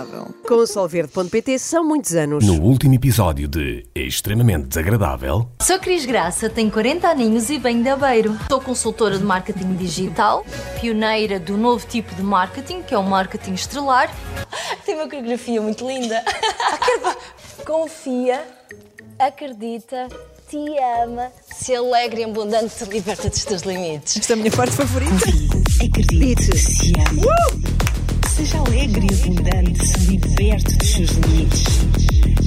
Desagradável. Com o solverde.pt são muitos anos. No último episódio de Extremamente Desagradável, Sou Cris Graça, tenho 40 aninhos e venho de Aveiro. Sou consultora de marketing digital, pioneira do novo tipo de marketing, que é o marketing estrelar. Tem uma coreografia muito linda. Confia, acredita, te ama, se alegra e abundante, te liberta dos teus limites. Esta é a minha parte favorita. Acredite, se ame. Seja alegre e abundante, se liberte dos seus limites.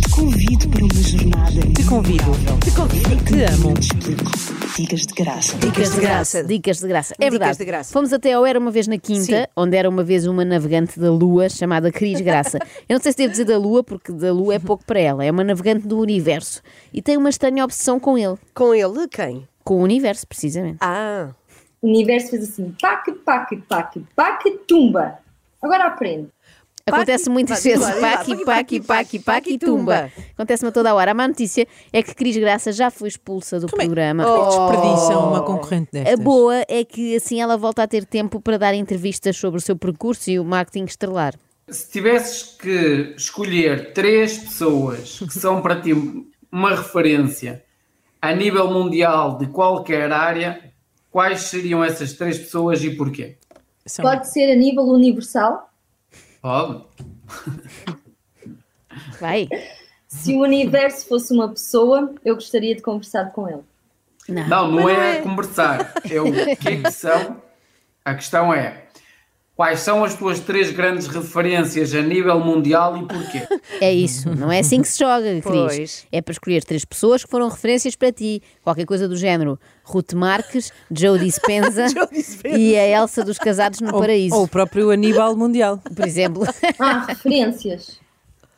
Te convido para uma jornada. Te convido. Te convido. Te amo. Te explico. Dicas de graça. Dicas de graça. Dicas de graça. É Dicas verdade. de graça. Fomos até ao Era uma vez na Quinta, Sim. onde era uma vez uma navegante da Lua chamada Cris Graça. Eu não sei se devo dizer da Lua, porque da Lua é pouco para ela. É uma navegante do universo. E tem uma estranha obsessão com ele. Com ele, quem? Com o universo, precisamente. Ah, O universo fez assim, pac, pac, pac, pac, tumba. Agora aprende. Acontece muitas vezes. paqui, Paqui, paqui, paqui, tumba. Acontece-me a toda a hora. A má notícia é que Cris Graça já foi expulsa do programa. Como é que desperdiçam uma concorrente A destas? boa é que assim ela volta a ter tempo para dar entrevistas sobre o seu percurso e o marketing estrelar. Se tivesses que escolher três pessoas que são para ti uma referência a nível mundial de qualquer área, quais seriam essas três pessoas e porquê? São- Pode ser a nível universal. Pode? Vai? Se o universo fosse uma pessoa, eu gostaria de conversar com ele. Não. Não, não é, conversar. É o que é que são. A questão é quais são as tuas três grandes referências a nível mundial e porquê? É isso, não é assim que se joga, Cris. Pois. É para escolher três pessoas que foram referências para ti. Qualquer coisa do género. Ruth Marques, Joe Dispenza, Joe Dispenza. e a Elsa dos Casados no ou, Paraíso, ou o próprio Aníbal Mundial. por exemplo. Ah, referências.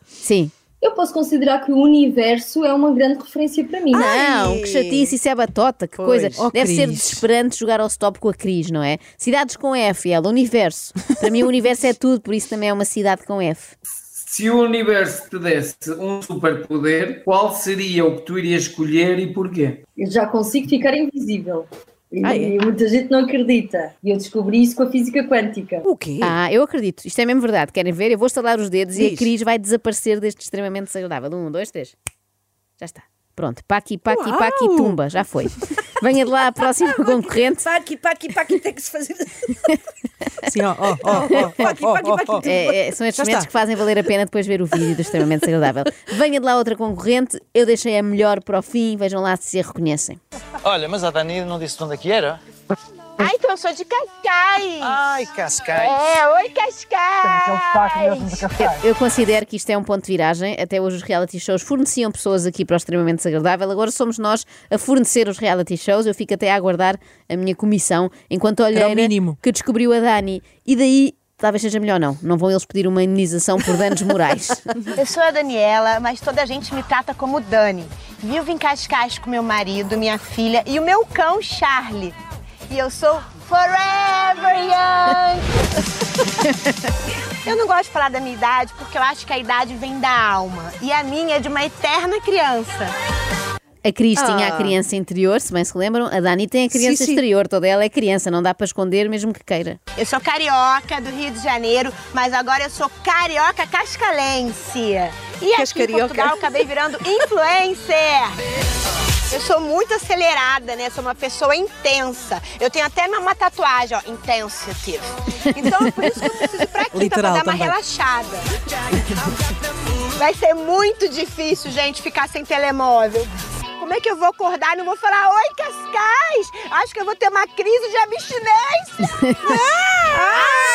Sim. Eu posso considerar que o universo é uma grande referência para mim. Não, que chatice, isso é batota, que Pois. coisa. Oh, Deve ser Cris. desesperante jogar ao stop com a Cris, não é? Cidades com F, ela, universo. Para mim o universo é tudo, por isso também é uma cidade com F. Se o universo te desse um superpoder, qual seria o que tu irias escolher e porquê? Eu já consigo ficar invisível. E, Ah, é? e muita gente não acredita. E eu descobri isso com a física quântica. o quê? Ah, eu acredito. Isto é mesmo verdade. Querem ver? Eu vou estalar os dedos e a Diz. Cris vai desaparecer deste extremamente desagradável. Um, dois, três. Já está. Pronto. Paqui, paqui, Uau! paqui, tumba. Já foi. Venha de lá a próxima concorrente. Paqui, paqui, paqui, tem que se fazer. Sim, ó, ó, ó, ó, Paqui, paqui, paqui. É, é, são estes Já momentos está. que fazem valer a pena depois ver o vídeo do extremamente desagradável. Venha de lá outra concorrente. Eu deixei a melhor para o fim. Vejam lá se a reconhecem. Olha, mas a Dani não disse de onde é que era? Ah, então eu sou de Cascais. Ai, Cascais. É, oi Cascais. Eu considero que isto é um ponto de viragem. Até hoje os reality shows forneciam pessoas aqui para o extremamente desagradável. Agora somos nós a fornecer os reality shows. Eu fico até a aguardar a minha comissão enquanto olheira mínimo. que descobriu a Dani. E daí talvez seja melhor não. Não vão eles pedir uma indenização por danos morais. Eu sou a Daniela, mas toda a gente me trata como Dani. Vivo em Cascais com meu marido, minha filha e o meu cão Charlie. E eu sou forever young. eu não gosto de falar da minha idade porque eu acho que a idade vem da alma e a minha é de uma eterna criança. A Cris tinha Ah. a criança interior, se bem se lembram. A Dani tem a criança Sim, sim. exterior. Toda ela é criança. Não dá para esconder mesmo que queira. Eu sou carioca do Rio de Janeiro, mas agora eu sou carioca cascalense. E aqui em Cascarioca. Portugal eu acabei virando influencer. Eu sou muito acelerada, né? Sou uma pessoa intensa. Eu tenho até uma tatuagem, ó, intensity. Então, por isso que eu preciso ir pra Literal pra dar uma relaxada. Vai ser muito difícil, gente, ficar sem telemóvel. Como é que eu vou acordar e não vou falar Oi, Cascais? Acho que eu vou ter uma crise de abstinência. ah!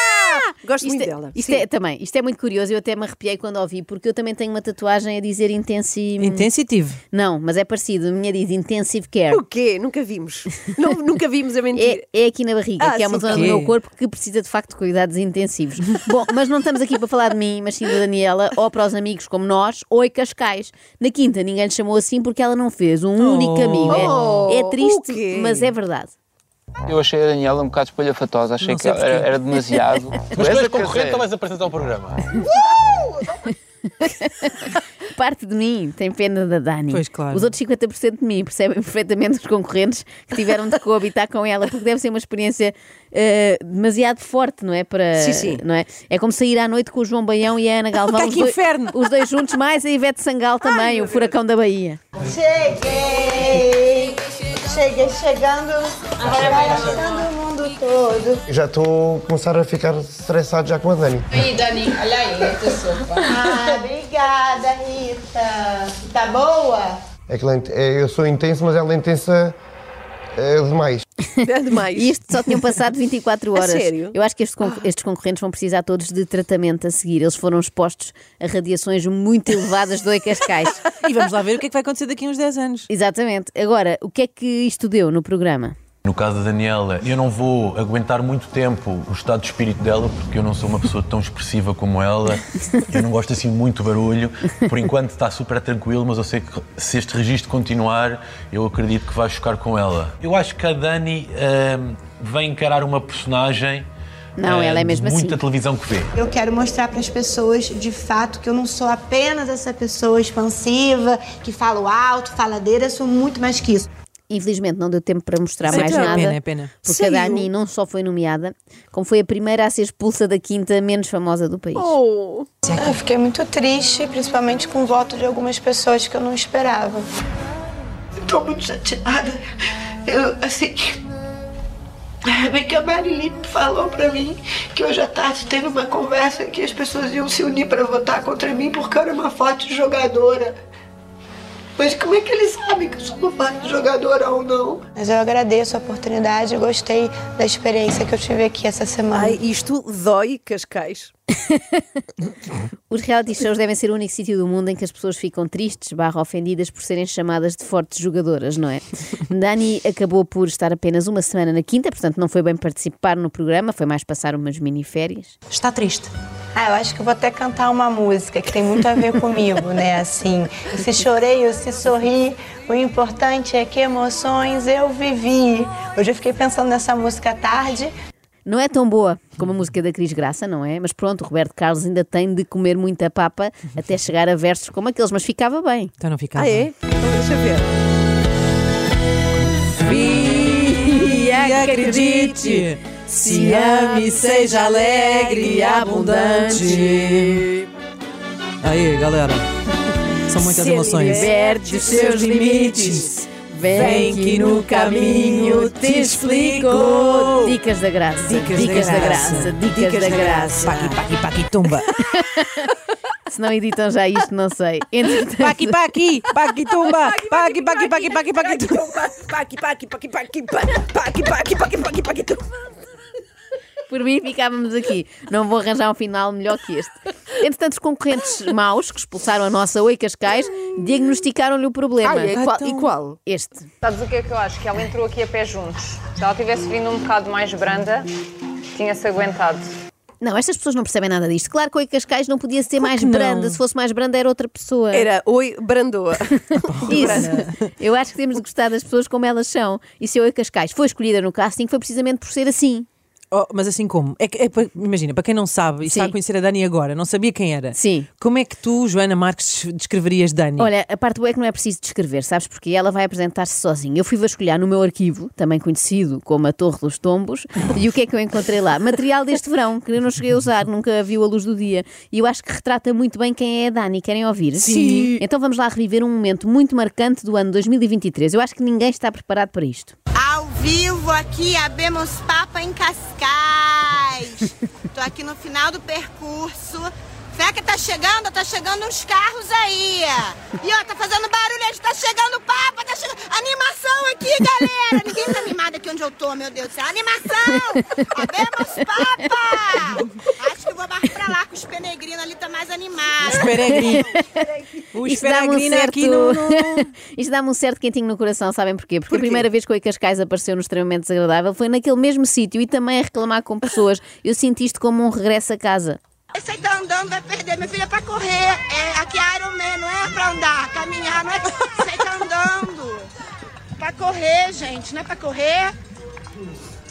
Gosto Isto muito é- dela. Isto Sim. é, também, isto é muito curioso, eu até me arrepiei quando ouvi, porque eu também tenho uma tatuagem a dizer intensi... Intensitive. Não, mas é parecido, a minha diz intensive care. O quê? Nunca vimos. Não, nunca vimos a mentira. É, é aqui na barriga, Ah, que é uma sim, zona do meu corpo que precisa de facto de cuidados intensivos. Bom, mas não estamos aqui para falar de mim, mas sim da Daniela, ou para os amigos como nós, ou em Cascais. Na quinta ninguém lhe chamou assim porque ela não fez um único amigo. É- Oh, é, triste, mas é verdade. Eu achei a Daniela um bocado espalhafatosa, achei Não que era, era demasiado. Mas tu és concorrente ou vais apresentar o programa? Parte de mim tem pena da Dani. Pois, claro. Os outros 50% de mim percebem perfeitamente os concorrentes que tiveram de coabitar com ela, porque deve ser uma experiência eh, demasiado forte, não é? Para, Sim, sim. Não é? é como sair à noite com o João Baião e a Ana Galvão. Ah, os que dois- inferno! Os dois juntos, mais a Ivete Sangal também, o furacão da Bahia. Cheguei! Cheguei chegando, abraçando o mundo todo. Já estou a começar a ficar estressado já com a Dani. Aí, Dani, olha aí, a tua sopa. Ah, obrigada, Rita. Tá boa? É que é é- eu sou intenso, mas ela é intensa é, demais. É demais. E isto só tinham passado 24 horas. sério? Eu acho que estes, con- estes concorrentes vão precisar todos de tratamento a seguir. Eles foram expostos a radiações muito elevadas do Cascais. E vamos lá ver o que é que vai acontecer daqui a uns 10 anos. Exatamente. Agora, o que é que isto deu no programa? No caso da Daniela, eu não vou aguentar muito tempo o estado de espírito dela, porque eu não sou uma pessoa tão expressiva como ela. Eu não gosto assim muito barulho. Por enquanto está super tranquilo, mas eu sei que se este registro continuar, eu acredito que vai chocar com ela. Eu acho que a Dani vem encarar uma personagem. Não, ah, ela é mesmo muita assim. televisão que vê. Eu quero mostrar para as pessoas, de fato, que eu não sou apenas essa pessoa expansiva, que fala alto, faladeira, eu sou muito mais que isso. Infelizmente não deu tempo para mostrar mais é nada. pena, é pena. Porque a Dani não só foi nomeada, como foi a primeira a ser expulsa da quinta menos famosa do país. Oh. Eu fiquei muito triste, principalmente com o voto de algumas pessoas que eu não esperava. Tô muito chateada. Eu, assim. Bem que a Marilyn falou pra mim que hoje à tarde teve uma conversa que as pessoas iam se unir pra votar contra mim porque eu era uma forte jogadora. Mas como é que eles sabem que eu sou uma forte jogadora ou não? Mas eu agradeço a oportunidade e gostei da experiência que eu tive aqui essa semana. Ai, isto dói, Cascais. Os reality shows devem ser o único sítio do mundo em que as pessoas ficam tristes, barra ofendidas por serem chamadas de fortes jogadoras, não é? Dani acabou por estar apenas uma semana na quinta, portanto não foi bem participar no programa, foi mais passar umas miniférias. Está triste? Ah, eu acho que vou até cantar uma música que tem muito a ver comigo, né? Assim, se chorei ou se sorri, o importante é que emoções eu vivi. Hoje eu fiquei pensando nessa música à tarde. Não é tão boa como a música da Cris Graça, não é? Mas pronto, o Roberto Carlos ainda tem de comer muita papa até chegar a versos como aqueles, mas ficava bem. Então não ficava. Ah, é? Então deixa ver. E acredite, se ame, seja alegre e abundante. Aí, galera. São muitas Se emoções. liberte os seus limites. Vem que no caminho te explico. Dicas da graça. Dicas, da graça. Dicas, da graça. Paqui, paqui, paqui, tumba. Se não editam já isto, não sei. Entretanto, Paqui, paqui, paqui, tumba. Paqui, paqui, paqui, paqui, paqui, tumba. Paqui, paqui, paqui, paqui, paqui, paqui, paqui, paqui, paqui, paqui, tu. Por mim, ficávamos aqui. Não vou arranjar um final melhor que este. Entretanto, os concorrentes maus que expulsaram a nossa Oi Cascais diagnosticaram-lhe o problema. Ai, e qual- e qual? Este. Sabes o que é que eu acho? Que ela entrou aqui a pé juntos. Se ela tivesse vindo um bocado mais branda, tinha-se aguentado. Não, estas pessoas não percebem nada disto. Claro que o Oi Cascais não podia ser mais não? branda. Se fosse mais branda, era outra pessoa. Era Oi Brandoa. Isso. Eu acho que temos de gostar das pessoas como elas são. E se a Oi Cascais foi escolhida no casting, foi precisamente por ser assim. Oh, mas assim como? É que, é imagina, para quem não sabe e está a conhecer a Dani agora, não sabia quem era. Sim. Como é que tu, Joana Marques, descreverias Dani? Olha, a parte boa é que não é preciso descrever, sabes? Porque ela vai apresentar-se sozinha. Eu fui vasculhar no meu arquivo, também conhecido como a Torre dos Tombos, e o que é que eu encontrei lá? Material deste verão, que eu não cheguei a usar, nunca viu a luz do dia. E eu acho que retrata muito bem quem é a Dani. Querem ouvir? Sim. Então vamos lá reviver um momento muito marcante do ano 2023. Eu acho que ninguém está preparado para isto. Ao vivo aqui, abemos Papa em Cascais. Tô aqui no final do percurso. Feca tá chegando, tá chegando uns carros aí. E ó, tá fazendo barulho, aí, tá chegando Papa, tá chegando. Animação aqui, galera. Ninguém tá animado aqui onde eu tô, meu Deus do céu. Animação! Abemos Papa! com os penegrinos ali, tá mais animado. Os peregrinos. O Isto dá-me um aqui no... no- Isto dá-me um certo quentinho no coração, sabem porquê? Porque a primeira vez que o Oi Cascais apareceu no extremamente desagradável foi naquele mesmo sítio e também a reclamar com pessoas. Eu sinto isto como um regresso a casa. Esse aí tá andando, vai perder. Meu filho é pra correr. É, aqui é Iron Man, não é pra andar, caminhar, não é. Você tá andando. Pra correr, gente, não é pra correr.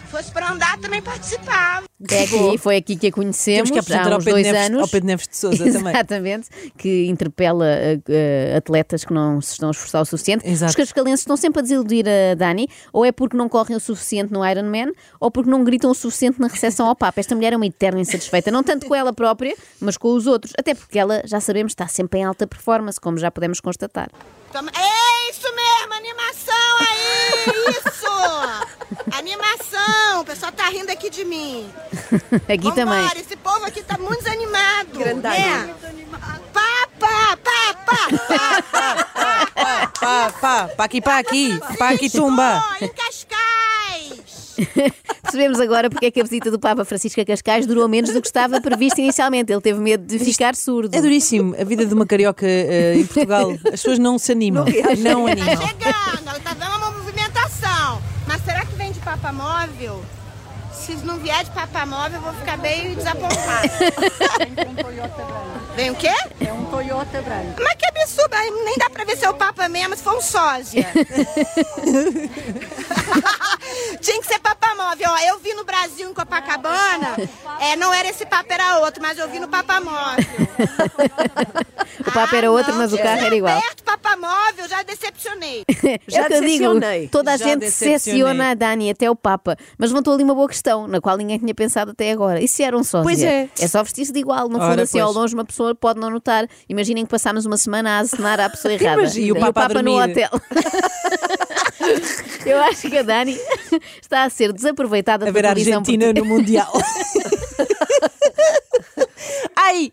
Se fosse pra andar, também participava. É aqui, foi aqui que a conhecemos Temos que há ao uns Pedro, dois Neves, anos. ao Pedro Neves de Sousa também. Exatamente, que interpela uh, uh, atletas que não se estão a esforçar o suficiente. Os cascalenses estão sempre a desiludir a Dani, ou é porque não correm o suficiente no Ironman, ou porque não gritam o suficiente na recepção ao Papa. Esta mulher é uma eterna insatisfeita, não tanto com ela própria, mas com os outros. Até porque ela, já sabemos, está sempre em alta performance, como já podemos constatar. É isso mesmo, animação aí! Isso! Animação! O pessoal tá rindo aqui de mim. Aqui também. Vambora, esse povo aqui tá muito desanimado. Grandalho. Né? Papa, papa, Pá, pá, pá, pá aqui, pá aqui, pá aqui, tumba. em Cascais! Percebemos agora porque é que a visita do Papa Francisco a Cascais durou menos do que estava previsto inicialmente. Ele teve medo de ficar surdo. É duríssimo a vida de uma carioca eh, em Portugal. As pessoas não se animam. Não, Tá animam. chegando, ela tá vendo uma movimentação. Mas será que vem de papa móvel? Se não vier de papa móvel, eu vou ficar bem desapontada. Vem o quê? É um Toyota branco. Mas que absurdo, nem dá pra ver se é o Papa mesmo, se for um sósia. Tinha que ser Papa Móvel. Ó, eu vi no Brasil, em Copacabana, é, não era esse Papa, era outro, mas eu vi no Papa O Papa era outro, mas o carro era igual. Perto Papa Móvel, já decepcionei. é o que eu digo, toda a Já gente decepcionei. decepciona a Dani, até o Papa. Mas levantou ali uma boa questão, na qual ninguém tinha pensado até agora. E se era um sósia? Pois é. É só vestir-se de igual. No Ora, fundo, assim, ao longe, uma pessoa pode não notar. Imaginem que passámos uma semana a acenar à pessoa errada. Imagina, e o Papa a no dormir. hotel. Eu acho que a Dani está a ser desaproveitada A ver pela a Argentina portuguesa. no Mundial. Ai!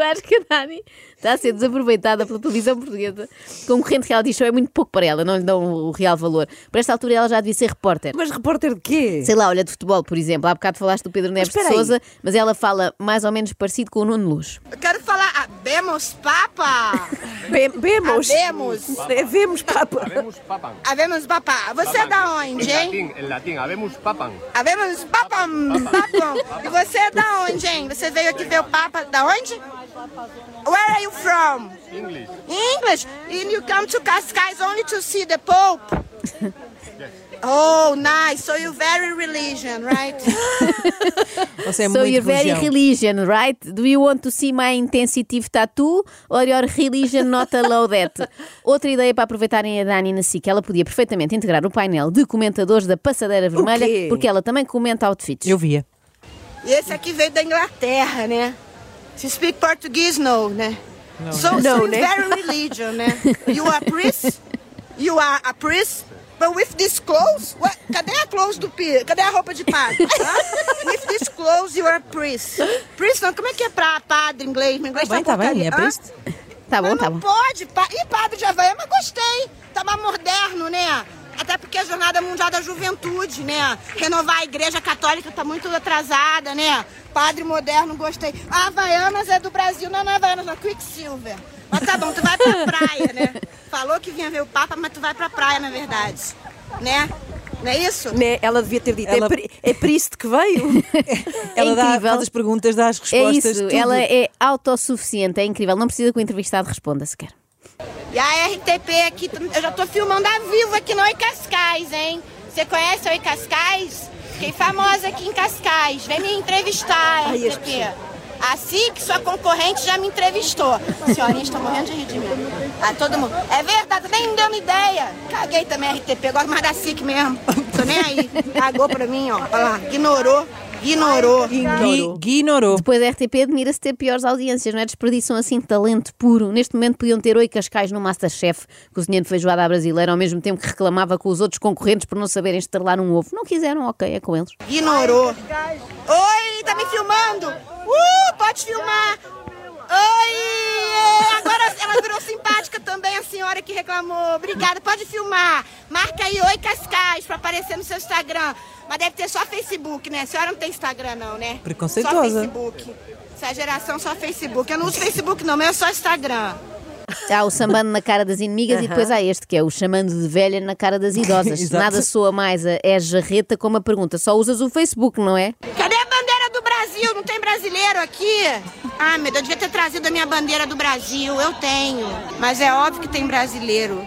Eu acho que a Dani está a ser desaproveitada pela televisão portuguesa. Concorrente reality show é muito pouco para ela, não lhe dão o real valor. Por esta altura ela já devia ser repórter. Mas repórter de quê? Sei lá, olha, de futebol, por exemplo. Há bocado falaste do Pedro Neves de. Souza, mas ela fala mais ou menos parecido com o Nuno Luz. Quero falar, habemos Papa! Be vemos. Habemos. É, Vemos, Papa. Habemos Papa. Você é da onde, hein? En latín, habemos papan. Habemos Papam, Papam. E você é da onde, hein? Você veio aqui ver o Papa da onde? Where are you from? English. English. And you come to Cascais only to see the Pope? Oh, nice. So you very religion, right? Você é so muito you're very religião. religion, right? Do you want to see my intensive tattoo or your religion not allow that? Outra ideia para aproveitarem a Dani na SIC, ela podia perfeitamente integrar o painel de comentadores da Passadeira Vermelha, quê? porque ela também comenta outfits. Eu via. E esse aqui veio da Inglaterra, né? Se speak português, no, né? Não. So, Não, so né? very religion, né? You are priest? You are a priest? But with this clothes? What? Cadê a clothes do pi? Cadê a roupa de padre? With this clothes, you are a priest. Priest não, como é que é pra padre em inglês? Meu inglês Tá bem, tá bem, porcaria. é priest. Tá bom, Mas tá não bom. pode. Pa... E padre de Havaia, mas gostei. Tá mais moderno, né? Até porque a Jornada Mundial da Juventude, né? Renovar a Igreja Católica tá muito atrasada, né? Padre moderno, gostei. A Havaianas é do Brasil, não é Havaianas, não. Quicksilver. Mas tá bom, tu vai pra praia, né? Falou que vinha ver o Papa, mas tu vai pra praia, na verdade. Né? Não é isso? Né? Ela devia ter dito. Ela- É, pri- é por isso que veio. Ela dá, incrível. faz as perguntas, dá as É respostas. isso, tudo. ela é autossuficiente, é incrível. Não precisa que o entrevistado responda sequer. E a RTP aqui, eu já tô filmando a vivo aqui no Oi Cascais, hein? Você conhece o Oi Cascais? Fiquei famosa aqui em Cascais. Vem me entrevistar, Ai, RTP. Assim que sua concorrente já me entrevistou. Senhorinha, estou morrendo de rir de mim. Ah, todo mundo. É verdade, nem me deu ideia. Caguei também RTP, gosto mais da SIC mesmo. Tô nem aí. Cagou pra mim, ó. Olha lá, ignorou. Ignorou. Gui- Ignorou. Depois a RTP admira-se ter piores audiências, não é? Desperdiçam assim talento puro. Neste momento podiam ter oi Cascais no Masterchef, cozinhando feijoada à brasileira, ao mesmo tempo que reclamava com os outros concorrentes por não saberem estrelar um ovo. Não quiseram, ok, é com eles. Ignorou. Oi, tá me filmando? Uh, pode filmar. Oi, agora ela virou simpática também, a senhora que reclamou. Obrigada, pode filmar. Marca aí Oi Cascais pra aparecer no seu Instagram. Mas deve ter só Facebook, né? A senhora não tem Instagram, não, né? Preconceituosa. Só Facebook. Essa geração só Facebook. Eu não uso Facebook, não, mas é só Instagram. Há o sambando na cara das inimigas e depois há este, que é o chamando de velha na cara das idosas. Nada soa mais a é jarreta como a pergunta. Só usas o Facebook, não é? Cadê Brasil? Não tem brasileiro aqui? Ah, meu Deus, eu devia ter trazido a minha bandeira do Brasil. Eu tenho. Mas é óbvio que tem brasileiro.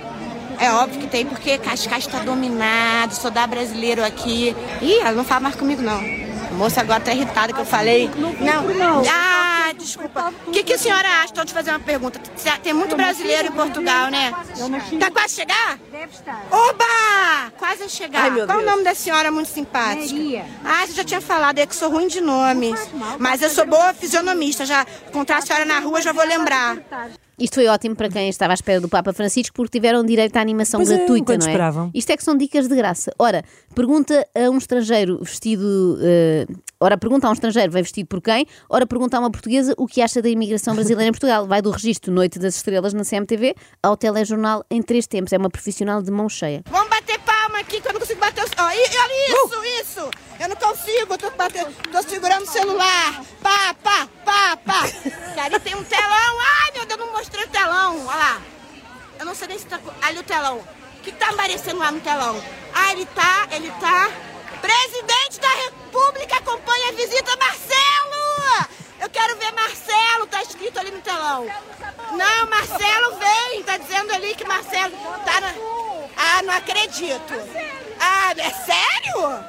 É óbvio que tem, porque Cascais tá dominado, só dá brasileiro aqui. Ih, ela não fala mais comigo, não. A moça agora tá irritada que eu falei. Não, Ah, desculpa. O que, que a senhora acha? Estou te fazer uma pergunta. Tem muito brasileiro em Portugal, né? Tá quase a chegar? Deve estar. Oba! Quase a chegar. Ai, Qual o nome da senhora muito simpática? Ah, você já tinha falado, é que sou ruim de nome. Mas eu sou boa fisionomista. Já encontrar a senhora na rua, já vou lembrar. Isto foi ótimo para quem estava à espera do Papa Francisco porque tiveram direito à animação Pois é, gratuita, enquanto não é? esperavam. Isto é que são dicas de graça. Ora, pergunta a um estrangeiro vestido. eh, ora, pergunta a um estrangeiro, vem vestido por quem? Ora, pergunta a uma portuguesa o que acha da imigração brasileira em Portugal. Vai do registro Noite das Estrelas na CMTV ao telejornal em três tempos. É uma profissional de mão cheia. Vamos bater palma aqui que eu não consigo bater os. E- olha isso, isso! Eu não consigo, tô, batendo, tô segurando o celular. Pá, pá, pá, pá. Ali tem um telão. Não mostrei o telão. Olha lá. Eu não sei nem se tá. Ali o telão. O que, que tá aparecendo lá no telão? Ah, ele tá, ele tá. Presidente da República acompanha a visita Marcelo! Eu quero ver Marcelo, tá escrito ali no telão. Não, Marcelo vem, tá dizendo ali que Marcelo tá na... Ah, não acredito. Ah, é sério?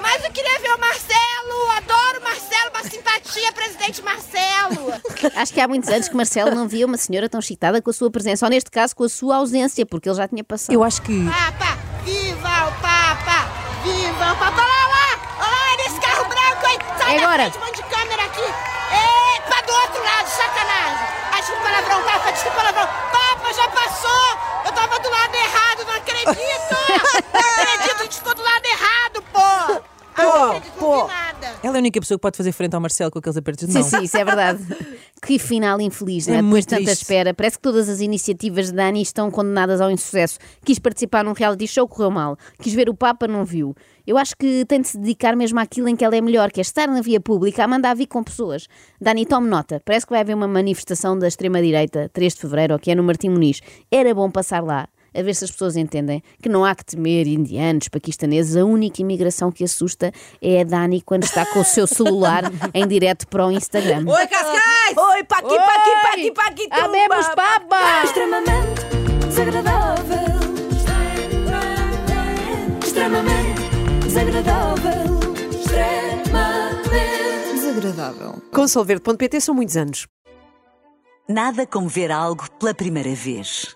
Mas eu queria ver o Marcelo, simpatia, presidente Marcelo. Acho que há muitos anos que Marcelo não via uma senhora tão excitada com a sua presença, ou neste caso com a sua ausência, porque ele já tinha passado. Eu acho que. Papa, viva o Papa, viva o Papa. Olha lá, olha lá, olha lá, nesse carro branco aí. Sai É da agora. frente, um monte de câmera aqui. Epa, do outro lado, sacanagem. Ai, desculpa o palavrão, Papa, desculpa o palavrão. Papa, já passou. Eu tava do lado errado, não acredito. Não acredito, a gente ficou do lado errado, pô. Ah, Pô. Ela é a única pessoa que pode fazer frente ao Marcelo com aqueles apertos de Sim, mão. sim, isso é verdade. que final infeliz, é? É Depois de tanta triste. espera. Parece que todas as iniciativas de Dani estão condenadas ao insucesso. Quis participar num reality show, correu mal. Quis ver o Papa, não viu. Eu acho que tem de se dedicar mesmo àquilo em que ela é melhor, que é estar na via pública a mandar vir com pessoas. Dani, tome nota. Parece que vai haver uma manifestação da extrema-direita, 3 de fevereiro, ou que é no Martim Muniz. Era bom passar lá. A ver se as pessoas entendem que não há que temer indianos, paquistaneses. A única imigração que assusta é a Dani quando está com o seu celular em direto para o Instagram. Oi, Cascais! Oi, paqui, paqui, paqui, paqui, tumba! Habemos papa! Extremamente desagradável. Extremamente desagradável. Extremamente Desagradável. Com solverde.pt são muitos anos. Nada como ver algo pela primeira vez.